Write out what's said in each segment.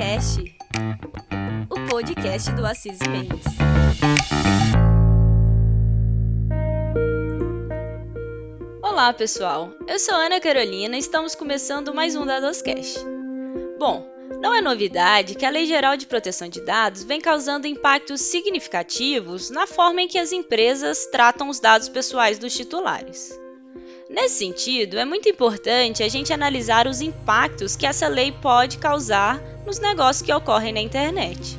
Cast, o podcast do Assis Mendes. Olá, pessoal. Eu sou Ana Carolina e estamos começando mais um Dadoscast. Bom, não é novidade que a Lei Geral de Proteção de Dados vem causando impactos significativos na forma em que as empresas tratam os dados pessoais dos titulares. Nesse sentido, é muito importante a gente analisar os impactos que essa lei pode causar nos negócios que ocorrem na internet,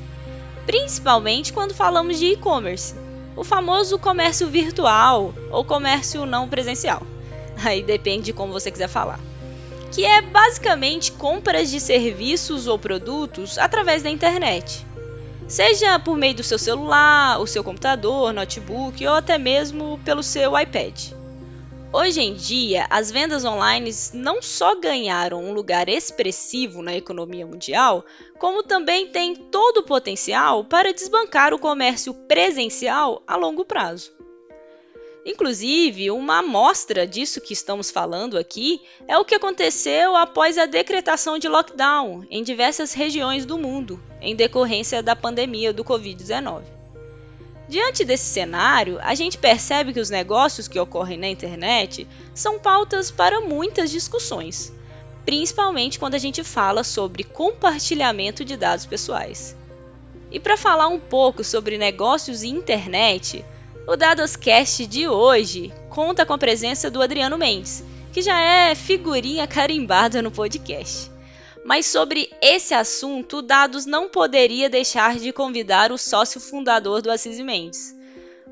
principalmente quando falamos de e-commerce, o famoso comércio virtual ou comércio não presencial. Aí depende de como você quiser falar. Que é basicamente compras de serviços ou produtos através da internet. Seja por meio do seu celular, o seu computador, notebook ou até mesmo pelo seu iPad. Hoje em dia, as vendas online não só ganharam um lugar expressivo na economia mundial, como também têm todo o potencial para desbancar o comércio presencial a longo prazo. Inclusive, uma amostra disso que estamos falando aqui é o que aconteceu após a decretação de lockdown em diversas regiões do mundo, em decorrência da pandemia do Covid-19. Diante desse cenário, a gente percebe que os negócios que ocorrem na internet são pautas para muitas discussões, principalmente quando a gente fala sobre compartilhamento de dados pessoais. E para falar um pouco sobre negócios e internet, o Dadoscast de hoje conta com a presença do Adriano Mendes, que já é figurinha carimbada no podcast. Mas sobre esse assunto, Dados não poderia deixar de convidar o sócio fundador do Assis Mendes.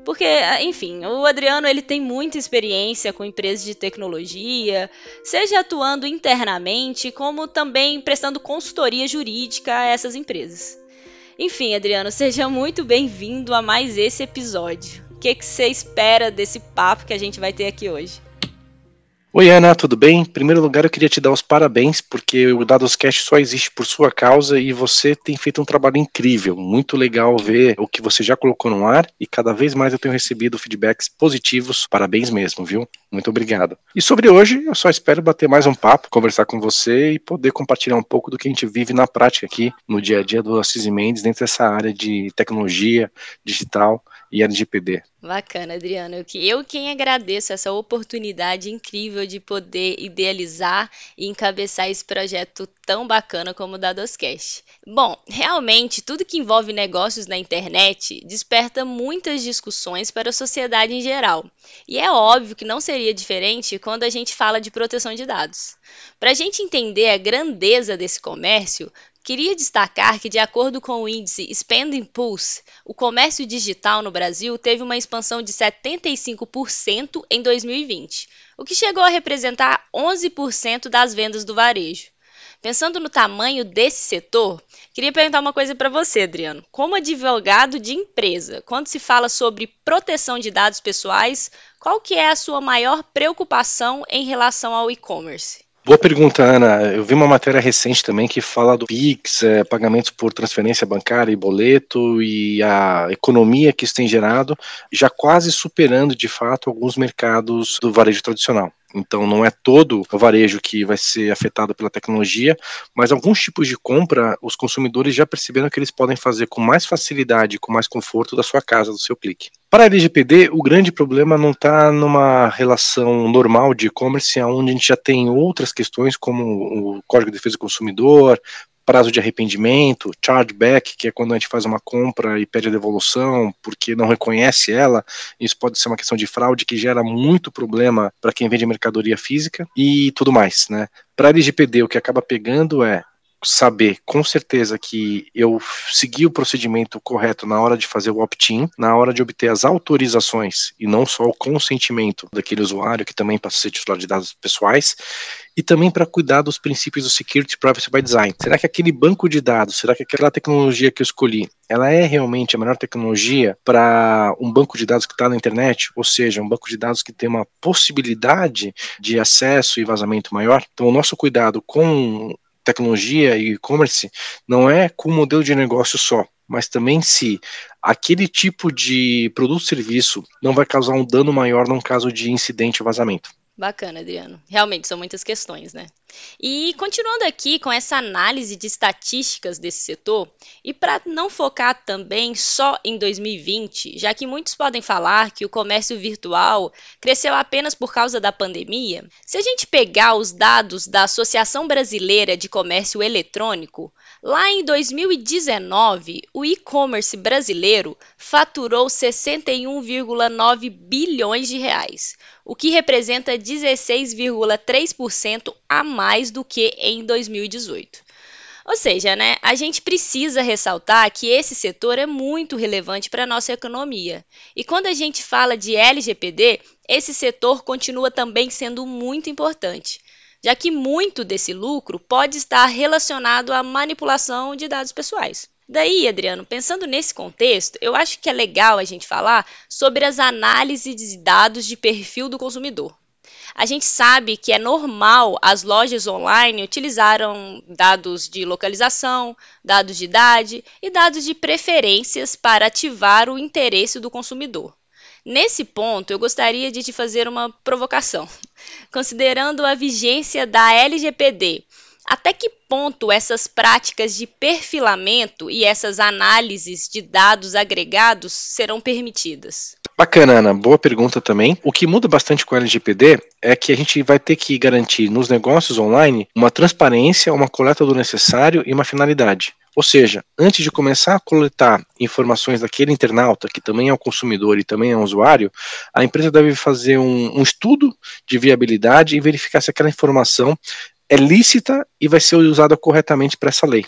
Porque, enfim, o Adriano ele tem muita experiência com empresas de tecnologia, seja atuando internamente, como também prestando consultoria jurídica a essas empresas. Enfim, Adriano, seja muito bem-vindo a mais esse episódio. O que, que você espera desse papo que a gente vai ter aqui hoje? Oi, Ana, tudo bem? Em primeiro lugar, eu queria te dar os parabéns, porque o Dadoscast só existe por sua causa e você tem feito um trabalho incrível. Muito legal ver o que você já colocou no ar e cada vez mais eu tenho recebido feedbacks positivos. Parabéns mesmo, viu? Muito obrigado. E sobre hoje, eu só espero bater mais um papo, conversar com você e poder compartilhar um pouco do que a gente vive na prática aqui, no dia a dia do Assis Mendes, dentro dessa área de tecnologia digital e LGPD. Bacana, Adriano. Eu, eu quem agradeço essa oportunidade incrível de poder idealizar e encabeçar esse projeto tão bacana como o Dadoscast. Bom, realmente, tudo que envolve negócios na internet desperta muitas discussões para a sociedade em geral. E é óbvio que não seria diferente quando a gente fala de proteção de dados. Para a gente entender a grandeza desse comércio, Queria destacar que, de acordo com o índice Spending Pulse, o comércio digital no Brasil teve uma expansão de 75% em 2020, o que chegou a representar 11% das vendas do varejo. Pensando no tamanho desse setor, queria perguntar uma coisa para você, Adriano. Como advogado de empresa, quando se fala sobre proteção de dados pessoais, qual que é a sua maior preocupação em relação ao e-commerce? Boa pergunta, Ana. Eu vi uma matéria recente também que fala do PIX, é, pagamentos por transferência bancária e boleto e a economia que isso tem gerado, já quase superando de fato alguns mercados do varejo tradicional. Então não é todo o varejo que vai ser afetado pela tecnologia, mas alguns tipos de compra os consumidores já perceberam que eles podem fazer com mais facilidade, com mais conforto da sua casa, do seu clique. Para a LGPD, o grande problema não está numa relação normal de e-commerce, onde a gente já tem outras questões como o Código de Defesa do Consumidor, prazo de arrependimento, chargeback, que é quando a gente faz uma compra e pede a devolução porque não reconhece ela. Isso pode ser uma questão de fraude que gera muito problema para quem vende mercadoria física e tudo mais, né? Para a LGPD, o que acaba pegando é saber com certeza que eu segui o procedimento correto na hora de fazer o opt-in, na hora de obter as autorizações e não só o consentimento daquele usuário que também passa a ser titular de dados pessoais, e também para cuidar dos princípios do Security Privacy by Design. Será que aquele banco de dados, será que aquela tecnologia que eu escolhi, ela é realmente a melhor tecnologia para um banco de dados que está na internet? Ou seja, um banco de dados que tem uma possibilidade de acesso e vazamento maior? Então, o nosso cuidado com tecnologia e e-commerce não é com um modelo de negócio só, mas também se aquele tipo de produto ou serviço não vai causar um dano maior num caso de incidente ou vazamento. Bacana, Adriano. Realmente são muitas questões, né? E continuando aqui com essa análise de estatísticas desse setor, e para não focar também só em 2020, já que muitos podem falar que o comércio virtual cresceu apenas por causa da pandemia, se a gente pegar os dados da Associação Brasileira de Comércio Eletrônico, lá em 2019, o e-commerce brasileiro faturou 61,9 bilhões de reais, o que representa 16,3% a mais do que em 2018. Ou seja, né, a gente precisa ressaltar que esse setor é muito relevante para a nossa economia. E quando a gente fala de LGPD, esse setor continua também sendo muito importante, já que muito desse lucro pode estar relacionado à manipulação de dados pessoais. Daí, Adriano, pensando nesse contexto, eu acho que é legal a gente falar sobre as análises de dados de perfil do consumidor. A gente sabe que é normal as lojas online utilizarem dados de localização, dados de idade e dados de preferências para ativar o interesse do consumidor. Nesse ponto, eu gostaria de te fazer uma provocação. Considerando a vigência da LGPD até que ponto essas práticas de perfilamento e essas análises de dados agregados serão permitidas? Bacana, Ana. Boa pergunta também. O que muda bastante com o LGPD é que a gente vai ter que garantir nos negócios online uma transparência, uma coleta do necessário e uma finalidade. Ou seja, antes de começar a coletar informações daquele internauta, que também é um consumidor e também é um usuário, a empresa deve fazer um, um estudo de viabilidade e verificar se aquela informação é lícita e vai ser usada corretamente para essa lei.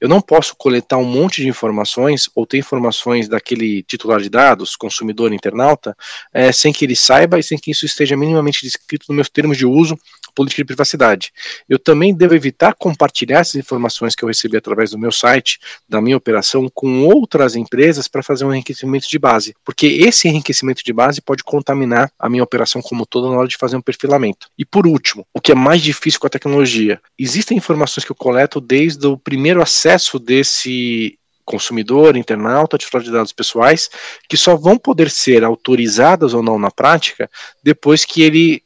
Eu não posso coletar um monte de informações ou ter informações daquele titular de dados, consumidor, internauta, é, sem que ele saiba e sem que isso esteja minimamente descrito nos meus termos de uso política de privacidade. Eu também devo evitar compartilhar essas informações que eu recebi através do meu site, da minha operação, com outras empresas para fazer um enriquecimento de base, porque esse enriquecimento de base pode contaminar a minha operação como toda na hora de fazer um perfilamento. E por último, o que é mais difícil com a tecnologia, existem informações que eu coleto desde o primeiro acesso desse consumidor, internauta, titular de dados pessoais, que só vão poder ser autorizadas ou não na prática depois que ele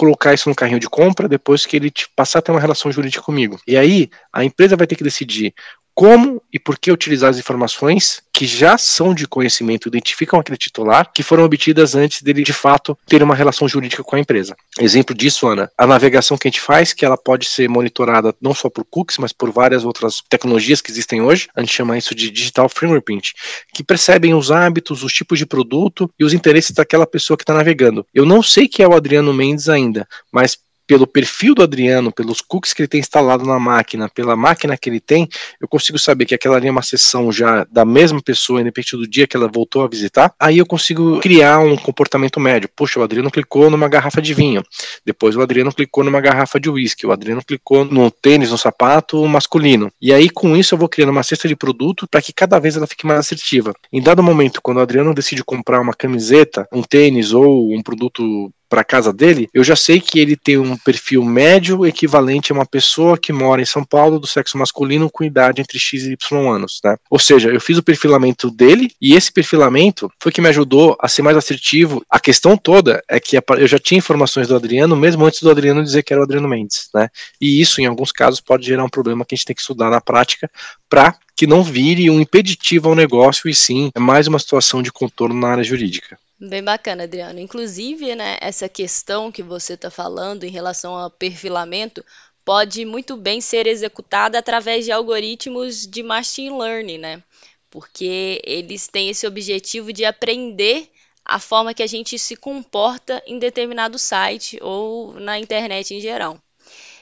colocar isso no carrinho de compra depois que ele passar a ter uma relação jurídica comigo. E aí, a empresa vai ter que decidir como e por que utilizar as informações que já são de conhecimento, identificam aquele titular, que foram obtidas antes dele de fato ter uma relação jurídica com a empresa. Exemplo disso, Ana, a navegação que a gente faz, que ela pode ser monitorada não só por cookies, mas por várias outras tecnologias que existem hoje, a gente chama isso de digital fingerprint, que percebem os hábitos, os tipos de produto e os interesses daquela pessoa que está navegando. Eu não sei que é o Adriano Mendes ainda, mas pelo perfil do Adriano, pelos cookies que ele tem instalado na máquina, pela máquina que ele tem, eu consigo saber que aquela ali é uma sessão já da mesma pessoa, independente do dia que ela voltou a visitar. Aí eu consigo criar um comportamento médio. Poxa, o Adriano clicou numa garrafa de vinho. Depois o Adriano clicou numa garrafa de uísque. O Adriano clicou no tênis, no sapato masculino. E aí com isso eu vou criando uma cesta de produto para que cada vez ela fique mais assertiva. Em dado momento, quando o Adriano decide comprar uma camiseta, um tênis ou um produto para casa dele, eu já sei que ele tem um perfil médio equivalente a uma pessoa que mora em São Paulo do sexo masculino com idade entre X e Y anos, né? Ou seja, eu fiz o perfilamento dele e esse perfilamento foi que me ajudou a ser mais assertivo. A questão toda é que eu já tinha informações do Adriano mesmo antes do Adriano dizer que era o Adriano Mendes, né? E isso, em alguns casos, pode gerar um problema que a gente tem que estudar na prática para que não vire um impeditivo ao negócio e sim é mais uma situação de contorno na área jurídica. Bem bacana, Adriano. Inclusive, né, essa questão que você está falando em relação ao perfilamento pode muito bem ser executada através de algoritmos de machine learning, né? Porque eles têm esse objetivo de aprender a forma que a gente se comporta em determinado site ou na internet em geral.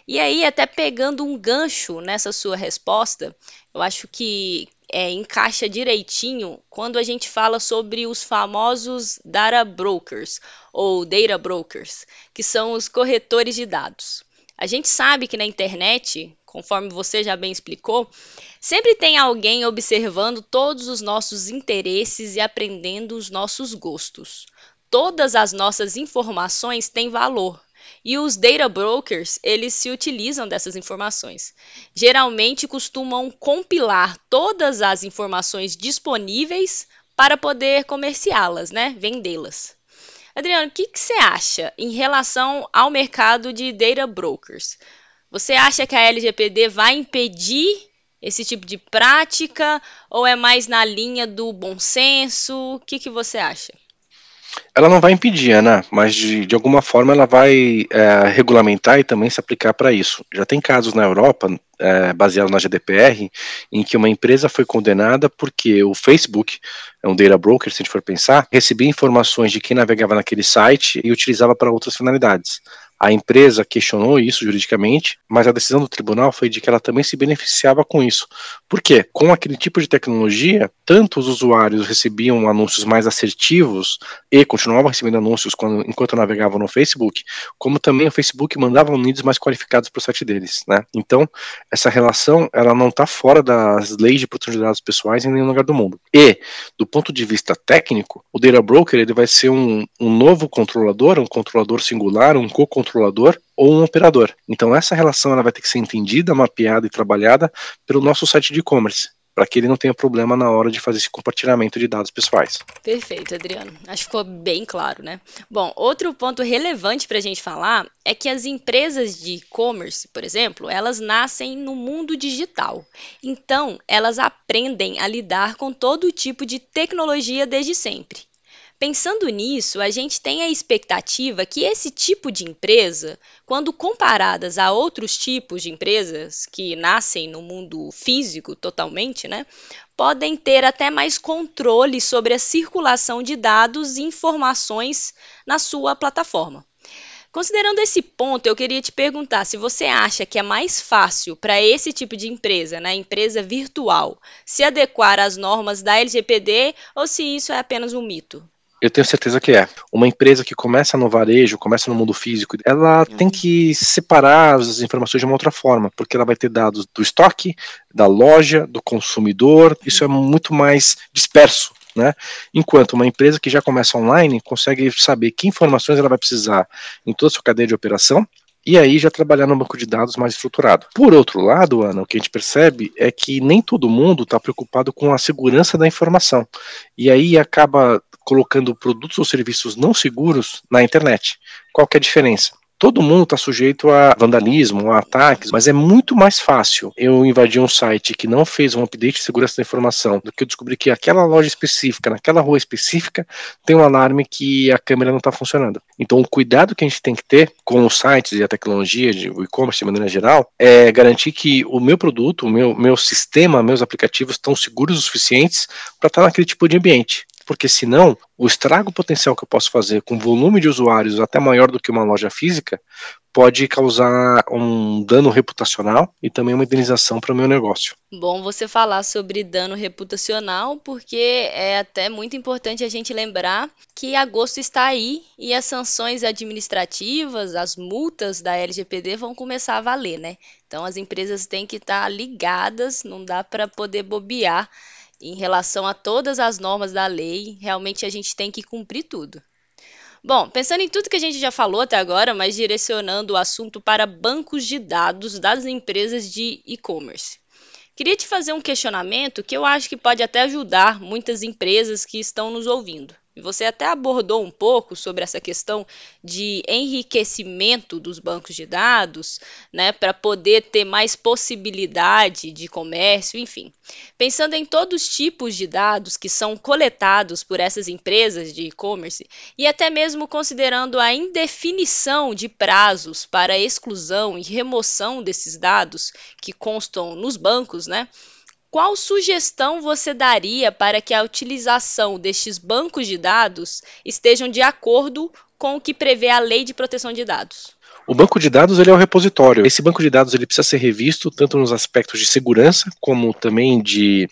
E aí, até pegando um gancho nessa sua resposta, eu acho que é, encaixa direitinho quando a gente fala sobre os famosos data brokers ou data brokers, que são os corretores de dados. A gente sabe que na internet, conforme você já bem explicou, sempre tem alguém observando todos os nossos interesses e aprendendo os nossos gostos. Todas as nossas informações têm valor, e os data brokers, eles se utilizam dessas informações. Geralmente costumam compilar todas as informações disponíveis para poder comerciá-las, né? Vendê-las. Adriano, o que, você acha em relação ao mercado de data brokers? Você acha que a LGPD vai impedir esse tipo de prática ou é mais na linha do bom senso? O que, que você acha? Ela não vai impedir, né? Mas de, de alguma forma ela vai é, regulamentar e também se aplicar para isso. Já tem casos na Europa, é, baseado na GDPR, em que uma empresa foi condenada porque o Facebook, é um data broker, se a gente for pensar, recebia informações de quem navegava naquele site e utilizava para outras finalidades. A empresa questionou isso juridicamente, mas a decisão do tribunal foi de que ela também se beneficiava com isso. Por quê? Com aquele tipo de tecnologia, tanto os usuários recebiam anúncios mais assertivos e continuavam recebendo anúncios quando, enquanto navegavam no Facebook, como também o Facebook mandava leads mais qualificados para o site deles. Né? Então, essa relação ela não está fora das leis de proteção de dados pessoais em nenhum lugar do mundo. E, do ponto de vista técnico, o Data Broker ele vai ser um, um novo controlador, um controlador singular, um co-controlador controlador ou um operador. Então essa relação ela vai ter que ser entendida, mapeada e trabalhada pelo nosso site de e-commerce para que ele não tenha problema na hora de fazer esse compartilhamento de dados pessoais. Perfeito, Adriano. Acho que ficou bem claro, né? Bom, outro ponto relevante para a gente falar é que as empresas de e-commerce, por exemplo, elas nascem no mundo digital. Então, elas aprendem a lidar com todo tipo de tecnologia desde sempre. Pensando nisso, a gente tem a expectativa que esse tipo de empresa, quando comparadas a outros tipos de empresas que nascem no mundo físico totalmente, né, podem ter até mais controle sobre a circulação de dados e informações na sua plataforma. Considerando esse ponto, eu queria te perguntar se você acha que é mais fácil para esse tipo de empresa, né, empresa virtual, se adequar às normas da LGPD ou se isso é apenas um mito. Eu tenho certeza que é. Uma empresa que começa no varejo, começa no mundo físico, ela uhum. tem que separar as informações de uma outra forma, porque ela vai ter dados do estoque, da loja, do consumidor. Isso é muito mais disperso. Né? Enquanto uma empresa que já começa online consegue saber que informações ela vai precisar em toda a sua cadeia de operação e aí já trabalhar no banco de dados mais estruturado. Por outro lado, Ana, o que a gente percebe é que nem todo mundo está preocupado com a segurança da informação. E aí acaba colocando produtos ou serviços não seguros na internet. Qual é a diferença? Todo mundo está sujeito a vandalismo, a ataques, mas é muito mais fácil eu invadir um site que não fez um update de segurança da informação do que eu descobrir que aquela loja específica, naquela rua específica, tem um alarme que a câmera não está funcionando. Então, o cuidado que a gente tem que ter com os sites e a tecnologia, de, e-commerce de maneira geral, é garantir que o meu produto, o meu, meu sistema, meus aplicativos estão seguros o suficientes para estar naquele tipo de ambiente porque senão o estrago potencial que eu posso fazer com volume de usuários até maior do que uma loja física pode causar um dano reputacional e também uma indenização para o meu negócio. Bom você falar sobre dano reputacional, porque é até muito importante a gente lembrar que agosto está aí e as sanções administrativas, as multas da LGPD vão começar a valer, né? Então as empresas têm que estar ligadas, não dá para poder bobear em relação a todas as normas da lei, realmente a gente tem que cumprir tudo. Bom, pensando em tudo que a gente já falou até agora, mas direcionando o assunto para bancos de dados das empresas de e-commerce. Queria te fazer um questionamento que eu acho que pode até ajudar muitas empresas que estão nos ouvindo. Você até abordou um pouco sobre essa questão de enriquecimento dos bancos de dados, né, para poder ter mais possibilidade de comércio, enfim. Pensando em todos os tipos de dados que são coletados por essas empresas de e-commerce e até mesmo considerando a indefinição de prazos para exclusão e remoção desses dados que constam nos bancos, né? Qual sugestão você daria para que a utilização destes bancos de dados estejam de acordo com o que prevê a Lei de Proteção de Dados? O banco de dados ele é o repositório. Esse banco de dados ele precisa ser revisto tanto nos aspectos de segurança como também de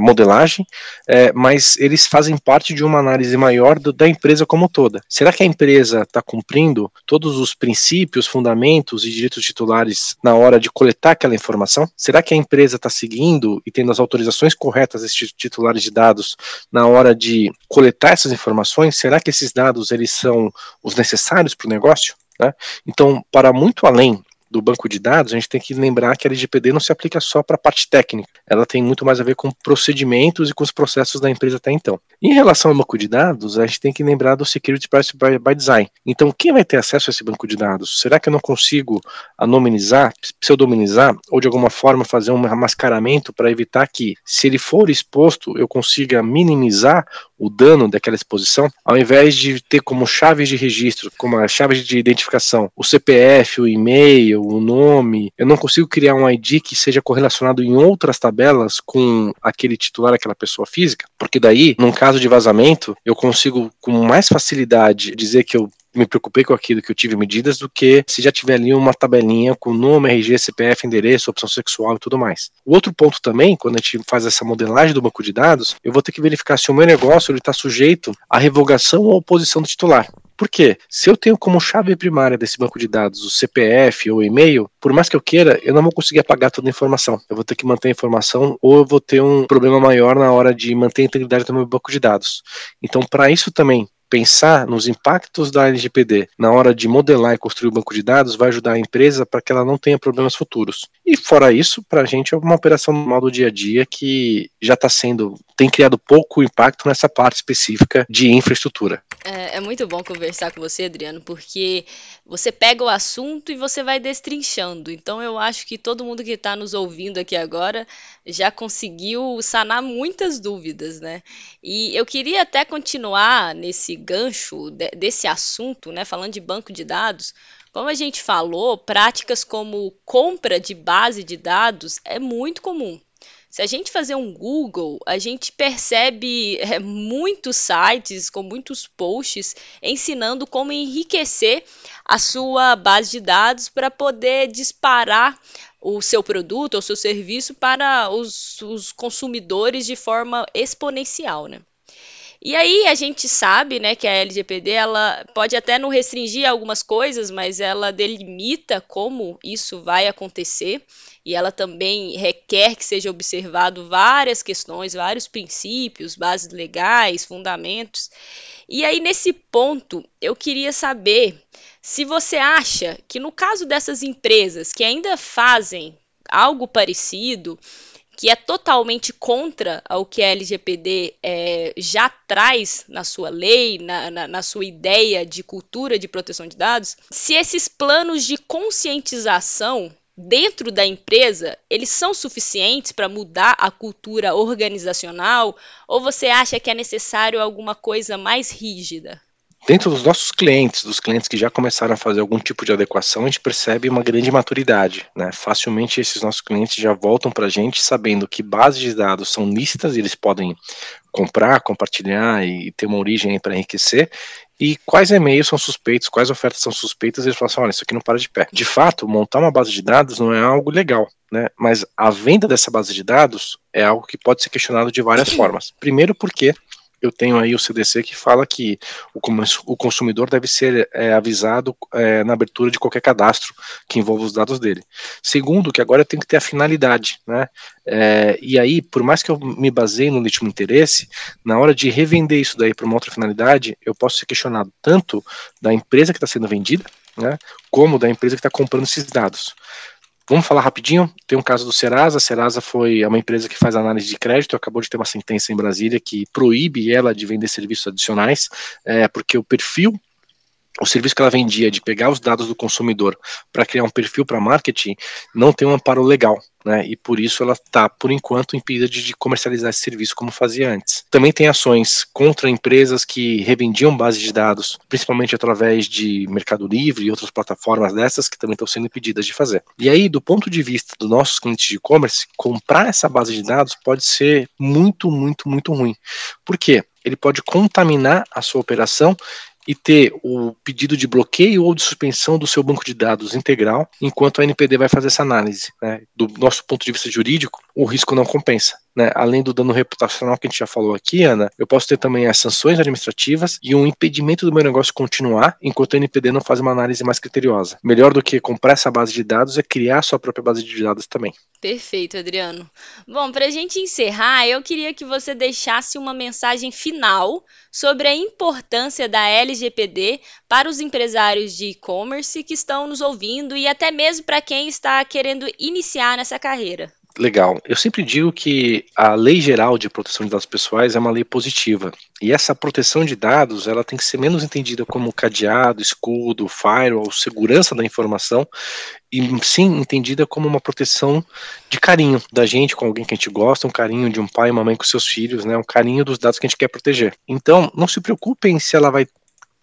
modelagem, é, mas eles fazem parte de uma análise maior do, da empresa como toda. Será que a empresa está cumprindo todos os princípios, fundamentos e direitos titulares na hora de coletar aquela informação? Será que a empresa está seguindo e tendo as autorizações corretas desses titulares de dados na hora de coletar essas informações? Será que esses dados eles são os necessários para o negócio? Né? Então, para muito além do banco de dados, a gente tem que lembrar que a LGPD não se aplica só para a parte técnica, ela tem muito mais a ver com procedimentos e com os processos da empresa até então. Em relação ao banco de dados, a gente tem que lembrar do Security Privacy by, by Design. Então, quem vai ter acesso a esse banco de dados? Será que eu não consigo anonimizar, pseudonimizar ou de alguma forma fazer um mascaramento para evitar que, se ele for exposto, eu consiga minimizar o dano daquela exposição, ao invés de ter como chaves de registro, como a chave de identificação, o CPF, o e-mail, o nome, eu não consigo criar um ID que seja correlacionado em outras tabelas com aquele titular, aquela pessoa física, porque daí, num caso de vazamento, eu consigo com mais facilidade dizer que eu me preocupei com aquilo que eu tive medidas do que se já tiver ali uma tabelinha com nome, RG, CPF, endereço, opção sexual e tudo mais. O outro ponto também, quando a gente faz essa modelagem do banco de dados, eu vou ter que verificar se o meu negócio está sujeito à revogação ou oposição do titular. Por quê? Se eu tenho como chave primária desse banco de dados o CPF ou o e-mail, por mais que eu queira, eu não vou conseguir apagar toda a informação. Eu vou ter que manter a informação ou eu vou ter um problema maior na hora de manter a integridade do meu banco de dados. Então, para isso também, pensar nos impactos da LGPD na hora de modelar e construir o banco de dados vai ajudar a empresa para que ela não tenha problemas futuros. E fora isso, para a gente é uma operação normal do dia a dia que já está sendo, tem criado pouco impacto nessa parte específica de infraestrutura. É, é, muito bom conversar com você, Adriano, porque você pega o assunto e você vai destrinchando. Então eu acho que todo mundo que está nos ouvindo aqui agora já conseguiu sanar muitas dúvidas, né? E eu queria até continuar nesse gancho de, desse assunto, né? Falando de banco de dados. Como a gente falou, práticas como compra de base de dados é muito comum. Se a gente fazer um Google, a gente percebe é, muitos sites com muitos posts ensinando como enriquecer a sua base de dados para poder disparar o seu produto ou seu serviço para os, os consumidores de forma exponencial, né? E aí a gente sabe, né, que a LGPD ela pode até não restringir algumas coisas, mas ela delimita como isso vai acontecer e ela também requer que seja observado várias questões, vários princípios, bases legais, fundamentos. E aí nesse ponto eu queria saber se você acha que no caso dessas empresas que ainda fazem algo parecido, que é totalmente contra o que a LGPD é, já traz na sua lei, na, na, na, sua ideia de cultura de proteção de dados, se esses planos de conscientização dentro da empresa, eles são suficientes para mudar a cultura organizacional ou você acha que é necessário alguma coisa mais rígida? Dentro dos nossos clientes, dos clientes que já começaram a fazer algum tipo de adequação, a gente percebe uma grande maturidade. Né? Facilmente esses nossos clientes já voltam para a gente sabendo que bases de dados são listas e eles podem comprar, compartilhar e ter uma origem para enriquecer. E quais e-mails são suspeitos, quais ofertas são suspeitas, eles falam assim: olha, isso aqui não para de pé. De fato, montar uma base de dados não é algo legal, né? Mas a venda dessa base de dados é algo que pode ser questionado de várias formas. Primeiro, porque eu tenho aí o CDC que fala que o, consumidor deve ser é, avisado é, na abertura de qualquer cadastro que envolva os dados dele. Segundo, que agora tem que ter a finalidade, né? É, e aí, por mais que eu me baseie no legítimo interesse, na hora de revender isso daí para uma outra finalidade, eu posso ser questionado tanto da empresa que está sendo vendida, né, como da empresa que está comprando esses dados. Vamos falar rapidinho. Tem um caso do Serasa. A Serasa foi uma empresa que faz análise de crédito. Acabou de ter uma sentença em Brasília que proíbe ela de vender serviços adicionais, é, porque o perfil o serviço que ela vendia de pegar os dados do consumidor para criar um perfil para marketing não tem um amparo legal né? E por isso ela está, por enquanto, impedida de, comercializar esse serviço como fazia antes. Também tem ações contra empresas que revendiam bases de dados, principalmente através de Mercado Livre e outras plataformas dessas que também estão sendo impedidas de fazer. E aí, do ponto de vista dos nossos clientes de e-commerce, comprar essa base de dados pode ser muito, muito, muito ruim. Por quê? Ele pode contaminar a sua operação e ter o pedido de bloqueio ou de suspensão do seu banco de dados integral, enquanto a NPD vai fazer essa análise. Né? Do nosso ponto de vista jurídico, o risco não compensa. Né? Além do dano reputacional que a gente já falou aqui, Ana, eu posso ter também as sanções administrativas e um impedimento do meu negócio continuar enquanto a NPD não faz uma análise mais criteriosa. Melhor do que comprar essa base de dados é criar sua própria base de dados também. Perfeito, Adriano. Bom, para a gente encerrar, eu queria que você deixasse uma mensagem final sobre a importância da LGPD LGPD para os empresários de e-commerce que estão nos ouvindo e até mesmo para quem está querendo iniciar nessa carreira? Legal. Eu sempre digo que a Lei Geral de Proteção de Dados Pessoais é uma lei positiva. E essa proteção de dados, ela tem que ser menos entendida como cadeado, escudo, firewall, segurança da informação, e sim entendida como uma proteção de carinho da gente com alguém que a gente gosta, um carinho de um pai e uma mãe com seus filhos, né? Um carinho dos dados que a gente quer proteger. Então, não se preocupem se ela vai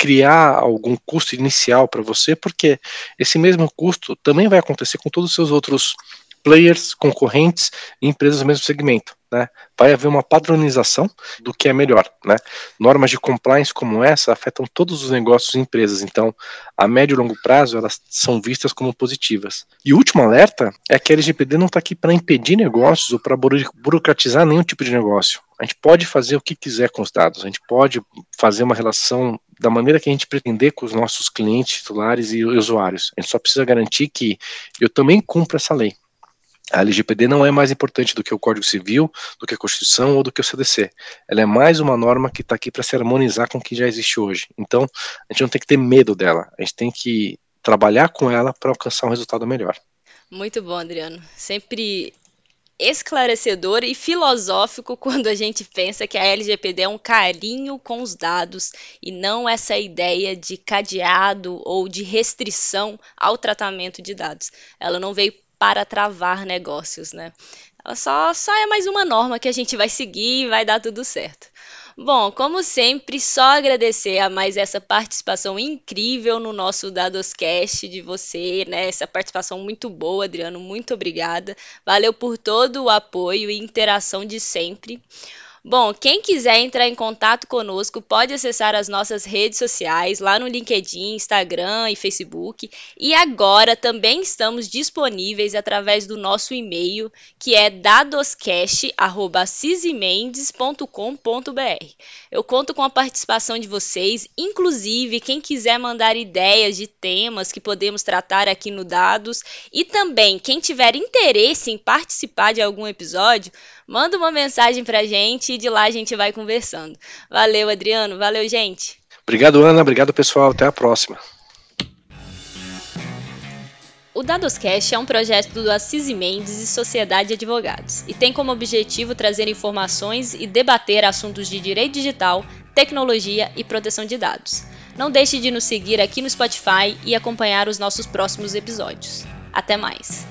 criar algum custo inicial para você, porque esse mesmo custo também vai acontecer com todos os seus outros players, concorrentes e empresas do mesmo segmento. Né? Vai haver uma padronização do que é melhor. Né? Normas de compliance como essa afetam todos os negócios e empresas, então a médio e longo prazo elas são vistas como positivas. E o último alerta é que a LGPD não está aqui para impedir negócios ou para burocratizar nenhum tipo de negócio. A gente pode fazer o que quiser com os dados, a gente pode fazer uma relação da maneira que a gente pretender com os nossos clientes, titulares e usuários. A gente só precisa garantir que eu também cumpro essa lei. A LGPD não é mais importante do que o Código Civil, do que a Constituição ou do que o CDC. Ela é mais uma norma que está aqui para se harmonizar com o que já existe hoje. Então, a gente não tem que ter medo dela, a gente tem que trabalhar com ela para alcançar um resultado melhor. Muito bom, Adriano. Sempre esclarecedor e filosófico quando a gente pensa que a LGPD é um carinho com os dados e não essa ideia de cadeado ou de restrição ao tratamento de dados. Ela não veio para travar negócios, né? Ela só, só é mais uma norma que a gente vai seguir e vai dar tudo certo. Bom, como sempre, só agradecer a mais essa participação incrível no nosso Dadoscast de você, né? Essa participação muito boa, Adriano, muito obrigada. Valeu por todo o apoio e interação de sempre. Bom, quem quiser entrar em contato conosco pode acessar as nossas redes sociais lá no LinkedIn, Instagram e Facebook. E agora também estamos disponíveis através do nosso e-mail, que é dadoscast@cisimendes.com.br. Eu conto com a participação de vocês, inclusive quem quiser mandar ideias de temas que podemos tratar aqui no Dados e também quem tiver interesse em participar de algum episódio, manda uma mensagem pra gente e de lá a gente vai conversando. Valeu, Adriano. Valeu, gente. Obrigado, Ana. Obrigado, pessoal. Até a próxima. O Dadoscast é um projeto do Assis Mendes e Sociedade de Advogados e tem como objetivo trazer informações e debater assuntos de direito digital, tecnologia e proteção de dados. Não deixe de nos seguir aqui no Spotify e acompanhar os nossos próximos episódios. Até mais!